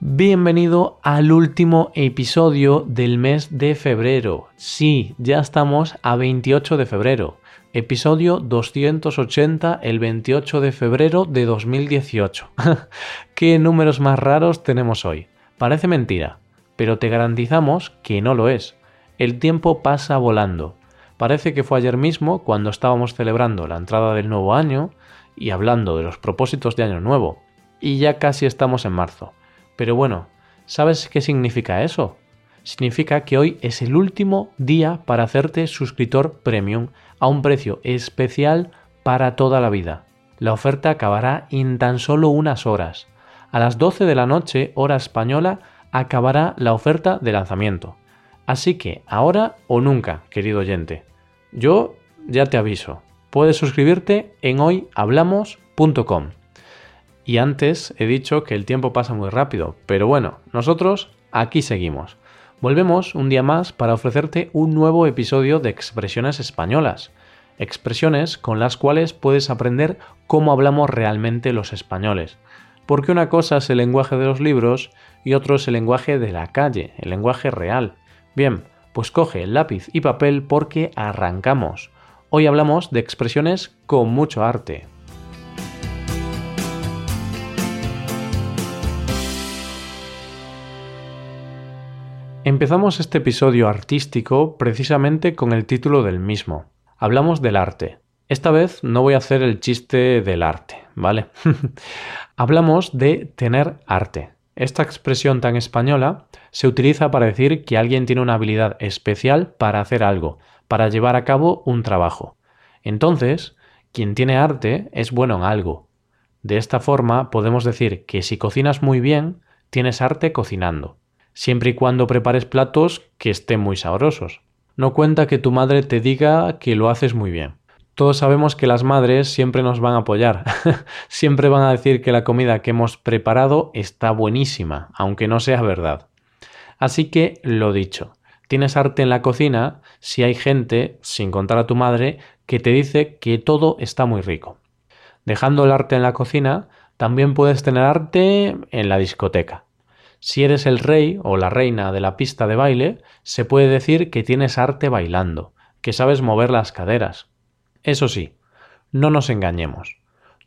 Bienvenido al último episodio del mes de febrero. Sí, ya estamos a 28 de febrero. Episodio 280 el 28 de febrero de 2018. ¿Qué números más raros tenemos hoy? Parece mentira, pero te garantizamos que no lo es. El tiempo pasa volando. Parece que fue ayer mismo cuando estábamos celebrando la entrada del nuevo año y hablando de los propósitos de año nuevo. Y ya casi estamos en marzo. Pero bueno, ¿sabes qué significa eso? Significa que hoy es el último día para hacerte suscriptor premium a un precio especial para toda la vida. La oferta acabará en tan solo unas horas. A las 12 de la noche, hora española, acabará la oferta de lanzamiento. Así que ahora o nunca, querido oyente. Yo ya te aviso. Puedes suscribirte en hoyhablamos.com. Y antes he dicho que el tiempo pasa muy rápido, pero bueno, nosotros aquí seguimos. Volvemos un día más para ofrecerte un nuevo episodio de expresiones españolas. Expresiones con las cuales puedes aprender cómo hablamos realmente los españoles. Porque una cosa es el lenguaje de los libros y otro es el lenguaje de la calle, el lenguaje real. Bien, pues coge lápiz y papel porque arrancamos. Hoy hablamos de expresiones con mucho arte. Empezamos este episodio artístico precisamente con el título del mismo. Hablamos del arte. Esta vez no voy a hacer el chiste del arte, ¿vale? Hablamos de tener arte. Esta expresión tan española se utiliza para decir que alguien tiene una habilidad especial para hacer algo, para llevar a cabo un trabajo. Entonces, quien tiene arte es bueno en algo. De esta forma podemos decir que si cocinas muy bien, tienes arte cocinando siempre y cuando prepares platos que estén muy sabrosos. No cuenta que tu madre te diga que lo haces muy bien. Todos sabemos que las madres siempre nos van a apoyar, siempre van a decir que la comida que hemos preparado está buenísima, aunque no sea verdad. Así que, lo dicho, tienes arte en la cocina si hay gente, sin contar a tu madre, que te dice que todo está muy rico. Dejando el arte en la cocina, también puedes tener arte en la discoteca. Si eres el rey o la reina de la pista de baile, se puede decir que tienes arte bailando, que sabes mover las caderas. Eso sí, no nos engañemos.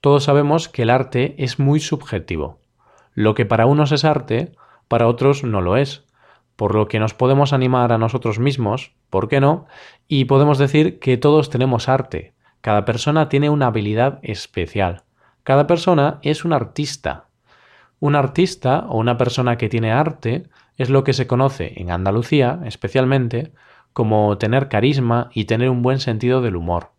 Todos sabemos que el arte es muy subjetivo. Lo que para unos es arte, para otros no lo es, por lo que nos podemos animar a nosotros mismos, ¿por qué no? Y podemos decir que todos tenemos arte. Cada persona tiene una habilidad especial. Cada persona es un artista, un artista o una persona que tiene arte es lo que se conoce en Andalucía especialmente como tener carisma y tener un buen sentido del humor.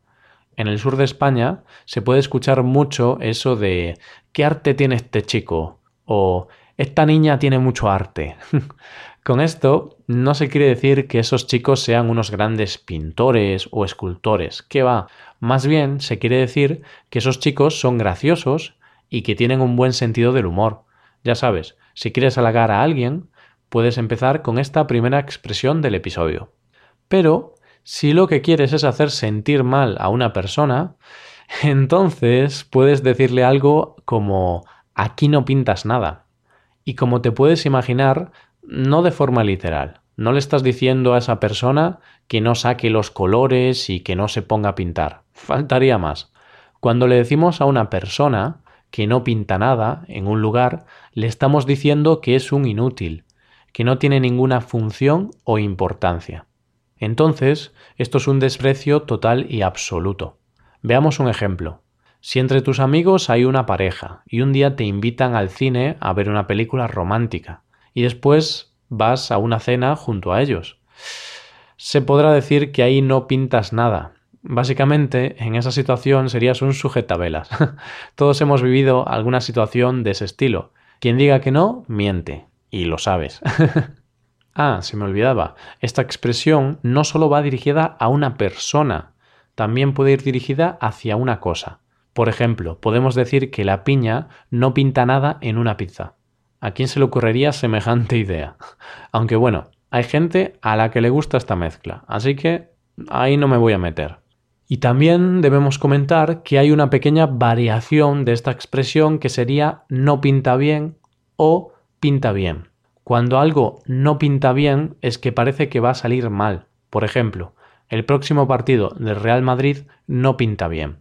En el sur de España se puede escuchar mucho eso de ¿qué arte tiene este chico? o esta niña tiene mucho arte. Con esto no se quiere decir que esos chicos sean unos grandes pintores o escultores, que va, más bien se quiere decir que esos chicos son graciosos y que tienen un buen sentido del humor. Ya sabes, si quieres halagar a alguien, puedes empezar con esta primera expresión del episodio. Pero, si lo que quieres es hacer sentir mal a una persona, entonces puedes decirle algo como aquí no pintas nada. Y como te puedes imaginar, no de forma literal. No le estás diciendo a esa persona que no saque los colores y que no se ponga a pintar. Faltaría más. Cuando le decimos a una persona que no pinta nada en un lugar, le estamos diciendo que es un inútil, que no tiene ninguna función o importancia. Entonces, esto es un desprecio total y absoluto. Veamos un ejemplo. Si entre tus amigos hay una pareja y un día te invitan al cine a ver una película romántica y después vas a una cena junto a ellos, se podrá decir que ahí no pintas nada, Básicamente, en esa situación serías un sujetabelas. Todos hemos vivido alguna situación de ese estilo. Quien diga que no, miente. Y lo sabes. Ah, se me olvidaba. Esta expresión no solo va dirigida a una persona, también puede ir dirigida hacia una cosa. Por ejemplo, podemos decir que la piña no pinta nada en una pizza. ¿A quién se le ocurriría semejante idea? Aunque bueno, hay gente a la que le gusta esta mezcla, así que ahí no me voy a meter. Y también debemos comentar que hay una pequeña variación de esta expresión que sería no pinta bien o pinta bien. Cuando algo no pinta bien es que parece que va a salir mal. Por ejemplo, el próximo partido del Real Madrid no pinta bien.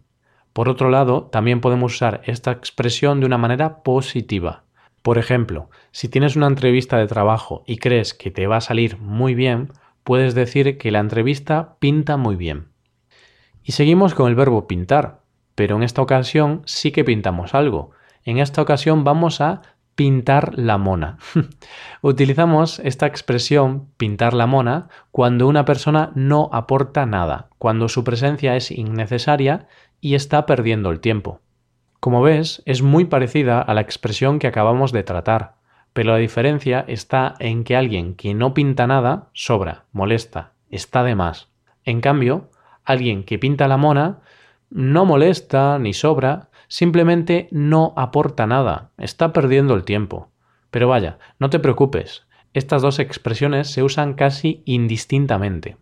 Por otro lado, también podemos usar esta expresión de una manera positiva. Por ejemplo, si tienes una entrevista de trabajo y crees que te va a salir muy bien, puedes decir que la entrevista pinta muy bien. Y seguimos con el verbo pintar, pero en esta ocasión sí que pintamos algo. En esta ocasión vamos a pintar la mona. Utilizamos esta expresión pintar la mona cuando una persona no aporta nada, cuando su presencia es innecesaria y está perdiendo el tiempo. Como ves, es muy parecida a la expresión que acabamos de tratar, pero la diferencia está en que alguien que no pinta nada sobra, molesta, está de más. En cambio, alguien que pinta la mona no molesta ni sobra, simplemente no aporta nada, está perdiendo el tiempo. Pero vaya, no te preocupes, estas dos expresiones se usan casi indistintamente.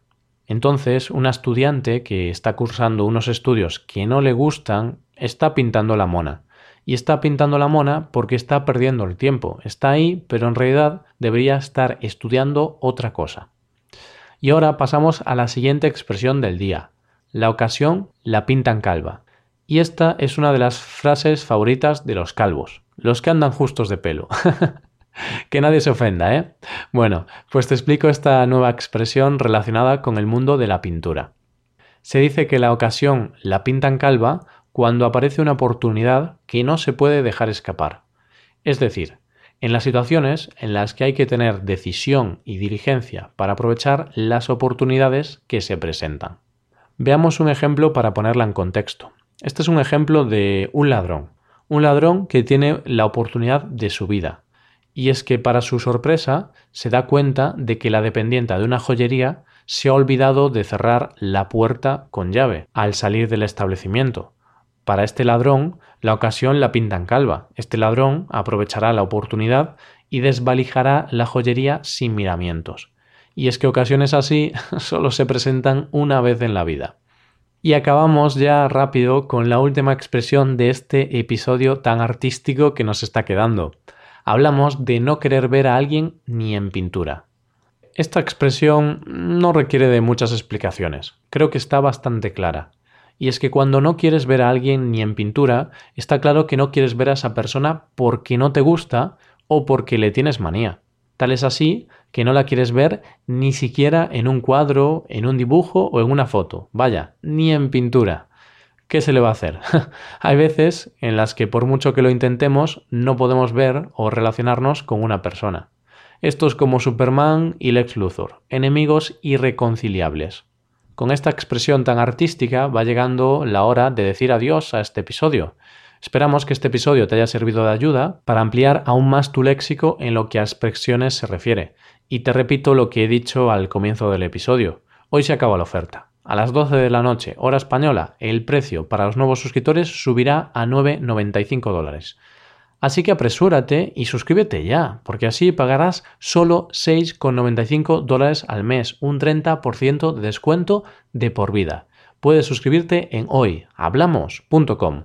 Entonces, una estudiante que está cursando unos estudios que no le gustan está pintando la mona. Y está pintando la mona porque está perdiendo el tiempo. Está ahí, pero en realidad debería estar estudiando otra cosa. Y ahora pasamos a la siguiente expresión del día, la ocasión la pintan calva. Y esta es una de las frases favoritas de los calvos, los que andan justos de pelo. que nadie se ofenda, ¿eh? Bueno, pues te explico esta nueva expresión relacionada con el mundo de la pintura. Se dice que la ocasión la pintan calva cuando aparece una oportunidad que no se puede dejar escapar. Es decir, en las situaciones en las que hay que tener decisión y diligencia para aprovechar las oportunidades que se presentan. Veamos un ejemplo para ponerla en contexto. Este es un ejemplo de un ladrón. Un ladrón que tiene la oportunidad de su vida. Y es que para su sorpresa se da cuenta de que la dependienta de una joyería se ha olvidado de cerrar la puerta con llave al salir del establecimiento. Para este ladrón, la ocasión la pintan calva. Este ladrón aprovechará la oportunidad y desvalijará la joyería sin miramientos y es que ocasiones así solo se presentan una vez en la vida. Y acabamos ya rápido con la última expresión de este episodio tan artístico que nos está quedando. Hablamos de no querer ver a alguien ni en pintura. Esta expresión no requiere de muchas explicaciones, creo que está bastante clara. Y es que cuando no quieres ver a alguien ni en pintura, está claro que no quieres ver a esa persona porque no te gusta o porque le tienes manía. Tal es así que no la quieres ver ni siquiera en un cuadro, en un dibujo o en una foto. Vaya, ni en pintura. ¿Qué se le va a hacer? Hay veces en las que por mucho que lo intentemos no podemos ver o relacionarnos con una persona. Esto es como Superman y Lex Luthor, enemigos irreconciliables. Con esta expresión tan artística va llegando la hora de decir adiós a este episodio. Esperamos que este episodio te haya servido de ayuda para ampliar aún más tu léxico en lo que a expresiones se refiere. Y te repito lo que he dicho al comienzo del episodio. Hoy se acaba la oferta. A las 12 de la noche, hora española, el precio para los nuevos suscriptores subirá a 9,95 dólares. Así que apresúrate y suscríbete ya, porque así pagarás solo 6,95 dólares al mes, un 30% de descuento de por vida puedes suscribirte en hoyhablamos.com.